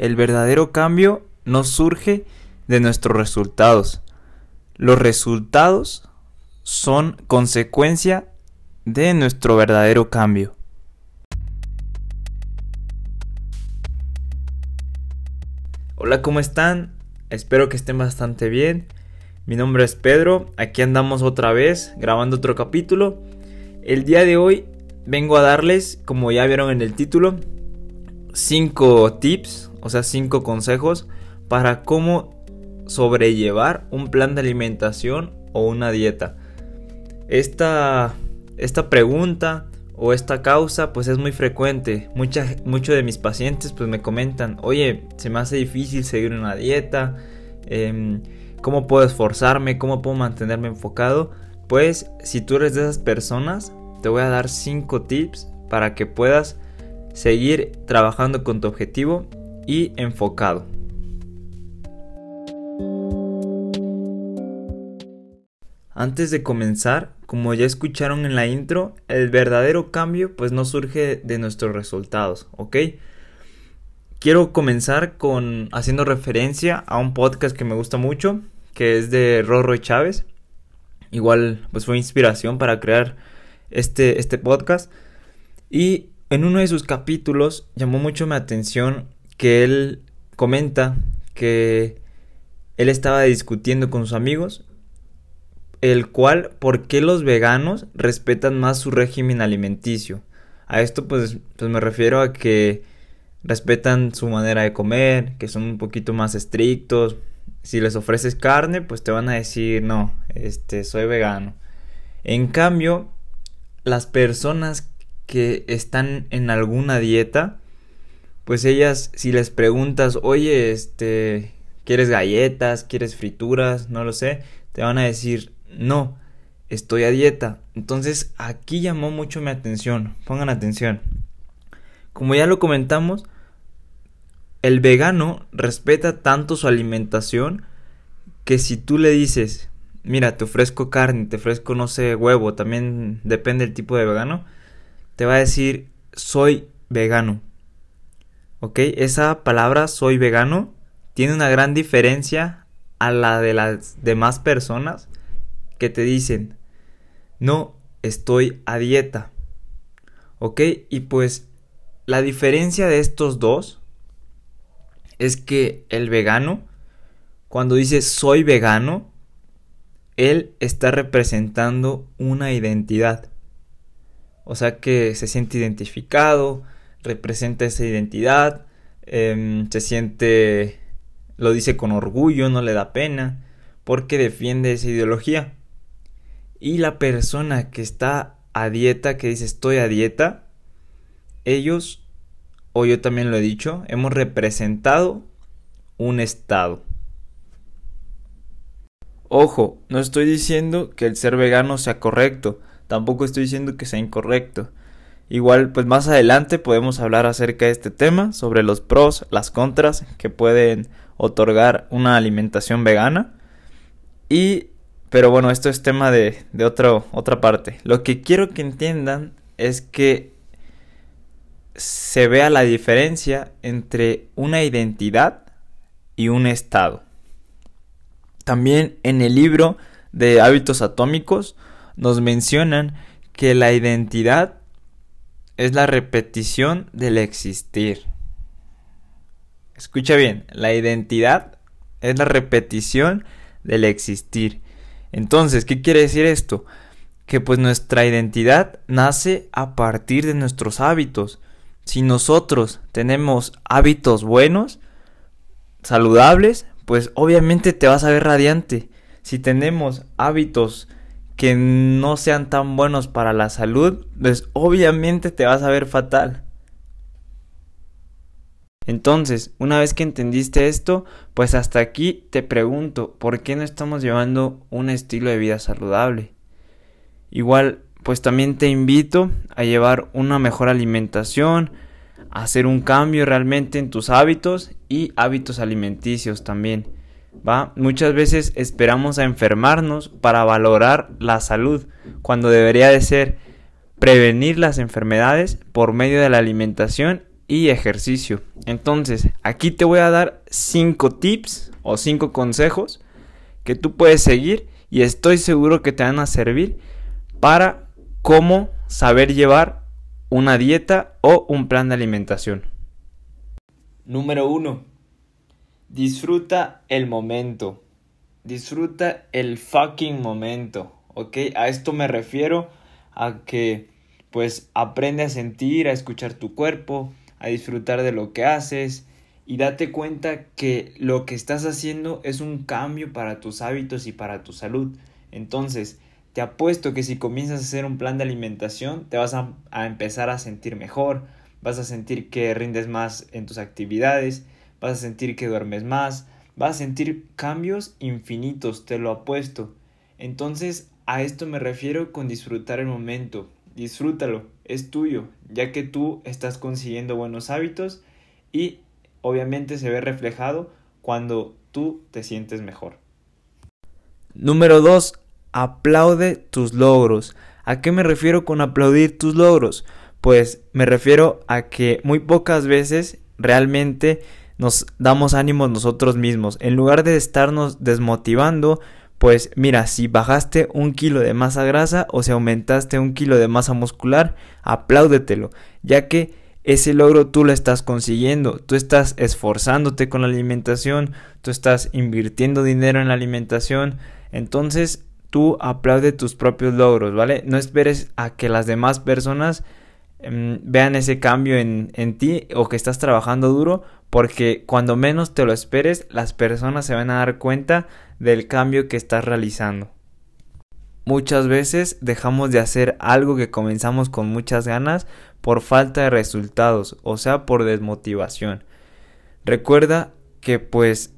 el verdadero cambio no surge de nuestros resultados. Los resultados son consecuencia de nuestro verdadero cambio. Hola, ¿cómo están? Espero que estén bastante bien. Mi nombre es Pedro, aquí andamos otra vez grabando otro capítulo. El día de hoy vengo a darles, como ya vieron en el título, 5 tips, o sea, 5 consejos para cómo sobrellevar un plan de alimentación o una dieta. Esta, esta pregunta o esta causa pues es muy frecuente. Muchos de mis pacientes pues me comentan, oye, se me hace difícil seguir una dieta, em, ¿cómo puedo esforzarme? ¿Cómo puedo mantenerme enfocado? Pues si tú eres de esas personas, te voy a dar 5 tips para que puedas seguir trabajando con tu objetivo y enfocado. Antes de comenzar, como ya escucharon en la intro, el verdadero cambio pues no surge de nuestros resultados, ¿ok? Quiero comenzar con haciendo referencia a un podcast que me gusta mucho, que es de Rorro Chávez. Igual pues fue inspiración para crear este, este podcast. Y en uno de sus capítulos llamó mucho mi atención que él comenta que él estaba discutiendo con sus amigos el cual por qué los veganos respetan más su régimen alimenticio. A esto pues, pues me refiero a que respetan su manera de comer, que son un poquito más estrictos. Si les ofreces carne, pues te van a decir, no, este, soy vegano. En cambio, las personas que están en alguna dieta, pues ellas, si les preguntas, oye, este, ¿quieres galletas? ¿Quieres frituras? No lo sé, te van a decir, no, estoy a dieta. Entonces aquí llamó mucho mi atención. Pongan atención. Como ya lo comentamos, el vegano respeta tanto su alimentación que si tú le dices, mira, te ofrezco carne, te ofrezco, no sé, huevo, también depende del tipo de vegano, te va a decir, soy vegano. ¿Ok? Esa palabra, soy vegano, tiene una gran diferencia a la de las demás personas que te dicen, no estoy a dieta. ¿Ok? Y pues la diferencia de estos dos es que el vegano, cuando dice soy vegano, él está representando una identidad. O sea que se siente identificado, representa esa identidad, em, se siente, lo dice con orgullo, no le da pena, porque defiende esa ideología. Y la persona que está a dieta, que dice estoy a dieta, ellos, o yo también lo he dicho, hemos representado un estado. Ojo, no estoy diciendo que el ser vegano sea correcto, tampoco estoy diciendo que sea incorrecto. Igual, pues más adelante podemos hablar acerca de este tema, sobre los pros, las contras que pueden otorgar una alimentación vegana. Y pero bueno, esto es tema de, de otra parte. Lo que quiero que entiendan es que se vea la diferencia entre una identidad y un estado. También en el libro de hábitos atómicos nos mencionan que la identidad es la repetición del existir. Escucha bien, la identidad es la repetición del existir. Entonces, ¿qué quiere decir esto? Que pues nuestra identidad nace a partir de nuestros hábitos. Si nosotros tenemos hábitos buenos, saludables, pues obviamente te vas a ver radiante. Si tenemos hábitos que no sean tan buenos para la salud, pues obviamente te vas a ver fatal. Entonces, una vez que entendiste esto, pues hasta aquí te pregunto, ¿por qué no estamos llevando un estilo de vida saludable? Igual, pues también te invito a llevar una mejor alimentación, a hacer un cambio realmente en tus hábitos y hábitos alimenticios también. Muchas veces esperamos a enfermarnos para valorar la salud, cuando debería de ser prevenir las enfermedades por medio de la alimentación y ejercicio. Entonces, aquí te voy a dar 5 tips o 5 consejos que tú puedes seguir y estoy seguro que te van a servir para cómo saber llevar una dieta o un plan de alimentación. Número 1. Disfruta el momento. Disfruta el fucking momento. ¿Ok? A esto me refiero a que pues aprende a sentir, a escuchar tu cuerpo, a disfrutar de lo que haces y date cuenta que lo que estás haciendo es un cambio para tus hábitos y para tu salud. Entonces, te apuesto que si comienzas a hacer un plan de alimentación, te vas a, empezar a sentir mejor, vas a sentir que rindes más en tus actividades, vas a sentir que duermes más, vas a sentir cambios infinitos, te lo apuesto. Entonces, a esto me refiero con disfrutar el momento. Disfrútalo, es tuyo, ya que tú estás consiguiendo buenos hábitos y obviamente se ve reflejado cuando tú te sientes mejor. Número 2. Aplaude tus logros. ¿A qué me refiero con aplaudir tus logros? Pues me refiero a que muy pocas veces realmente nos damos ánimos nosotros mismos. En lugar de estarnos desmotivando, pues mira, si bajaste un kilo de masa grasa o si aumentaste un kilo de masa muscular, apláudetelo, ya que ese logro tú lo estás consiguiendo, tú estás esforzándote con la alimentación, tú estás invirtiendo dinero en la alimentación, entonces tú aplaude tus propios logros, ¿vale? No esperes a que las demás personas em, vean ese cambio en, en ti o que estás trabajando duro, porque cuando menos te lo esperes, las personas se van a dar cuenta del cambio que estás realizando. Muchas veces dejamos de hacer algo que comenzamos con muchas ganas por falta de resultados, o sea, por desmotivación. Recuerda que pues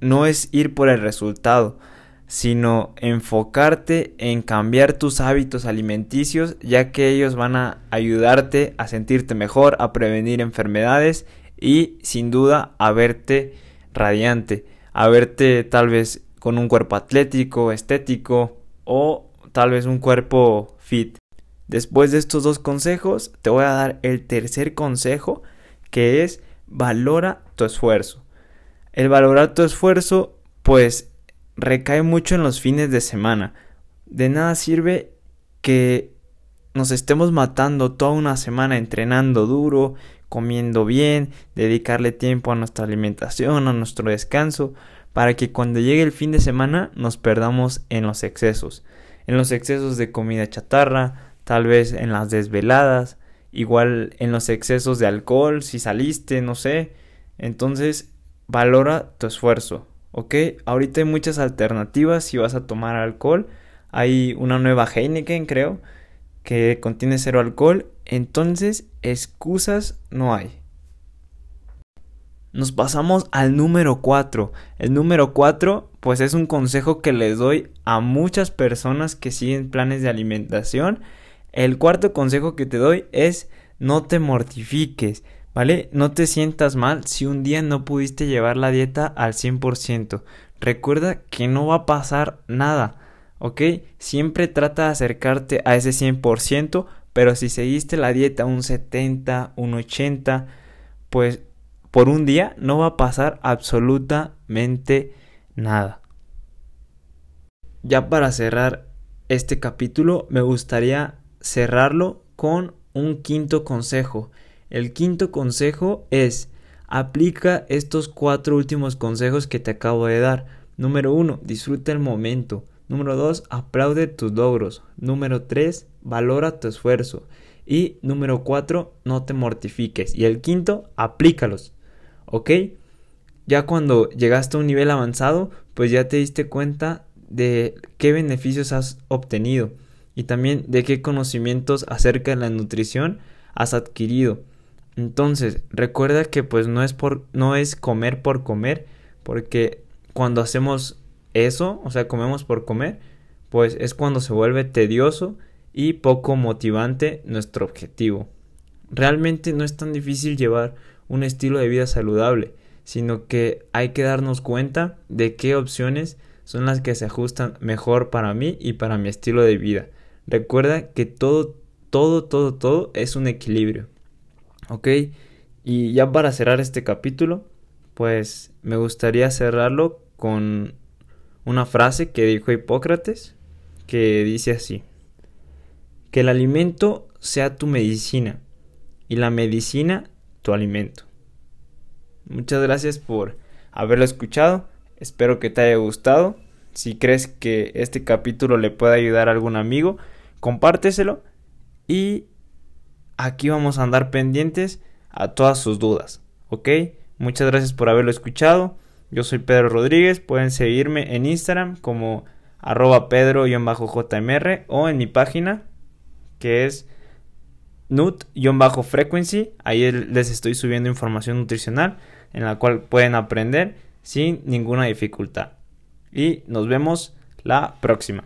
no es ir por el resultado, sino enfocarte en cambiar tus hábitos alimenticios, ya que ellos van a ayudarte a sentirte mejor, a prevenir enfermedades y sin duda a verte radiante, a verte tal vez con un cuerpo atlético, estético o tal vez un cuerpo fit. Después de estos dos consejos, te voy a dar el tercer consejo, que es valora tu esfuerzo. El valorar tu esfuerzo, pues, recae mucho en los fines de semana. De nada sirve que nos estemos matando toda una semana entrenando duro, comiendo bien, dedicarle tiempo a nuestra alimentación, a nuestro descanso, para que cuando llegue el fin de semana nos perdamos en los excesos, en los excesos de comida chatarra, tal vez en las desveladas, igual en los excesos de alcohol, si saliste, no sé. Entonces, valora tu esfuerzo, ¿ok? Ahorita hay muchas alternativas si vas a tomar alcohol. Hay una nueva Heineken, creo, que contiene cero alcohol. Entonces, excusas no hay. Nos pasamos al número 4. El número 4 pues es un consejo que les doy a muchas personas que siguen planes de alimentación el cuarto consejo que te doy es no te mortifiques, ¿vale? No te sientas mal si un día no pudiste llevar la dieta al 100%. Recuerda que no va a pasar nada, ¿ok? Siempre trata de acercarte a ese 100%, pero si seguiste la dieta un 70, un 80, pues por un día no va a pasar absolutamente nada. Ya para cerrar este capítulo me gustaría cerrarlo con un quinto consejo. El quinto consejo es aplica estos cuatro últimos consejos que te acabo de dar. Número uno, disfruta el momento. Número dos, aplaude tus logros. Número tres, valora tu esfuerzo. Y número cuatro, no te mortifiques. Y el quinto, aplícalos. ¿Ok? Ya cuando llegaste a un nivel avanzado, pues ya te diste cuenta de qué beneficios has obtenido y también de qué conocimientos acerca de la nutrición has adquirido. Entonces, recuerda que pues no es por no es comer por comer, porque cuando hacemos eso, o sea, comemos por comer, pues es cuando se vuelve tedioso y poco motivante nuestro objetivo. Realmente no es tan difícil llevar un estilo de vida saludable, sino que hay que darnos cuenta de qué opciones son las que se ajustan mejor para mí y para mi estilo de vida. Recuerda que todo, todo, todo, todo es un equilibrio. ¿Ok? Y ya para cerrar este capítulo, pues me gustaría cerrarlo con una frase que dijo Hipócrates, que dice así, que el alimento sea tu medicina y la medicina tu alimento. Muchas gracias por haberlo escuchado, espero que te haya gustado. Si crees que este capítulo le puede ayudar a algún amigo, compárteselo y aquí vamos a andar pendientes a todas sus dudas, ¿ok? Muchas gracias por haberlo escuchado. Yo soy Pedro Rodríguez, pueden seguirme en Instagram como arroba pedro-jmr o en mi página que es nut-frequency. Ahí les estoy subiendo información nutricional en la cual pueden aprender sin ninguna dificultad. Y nos vemos la próxima.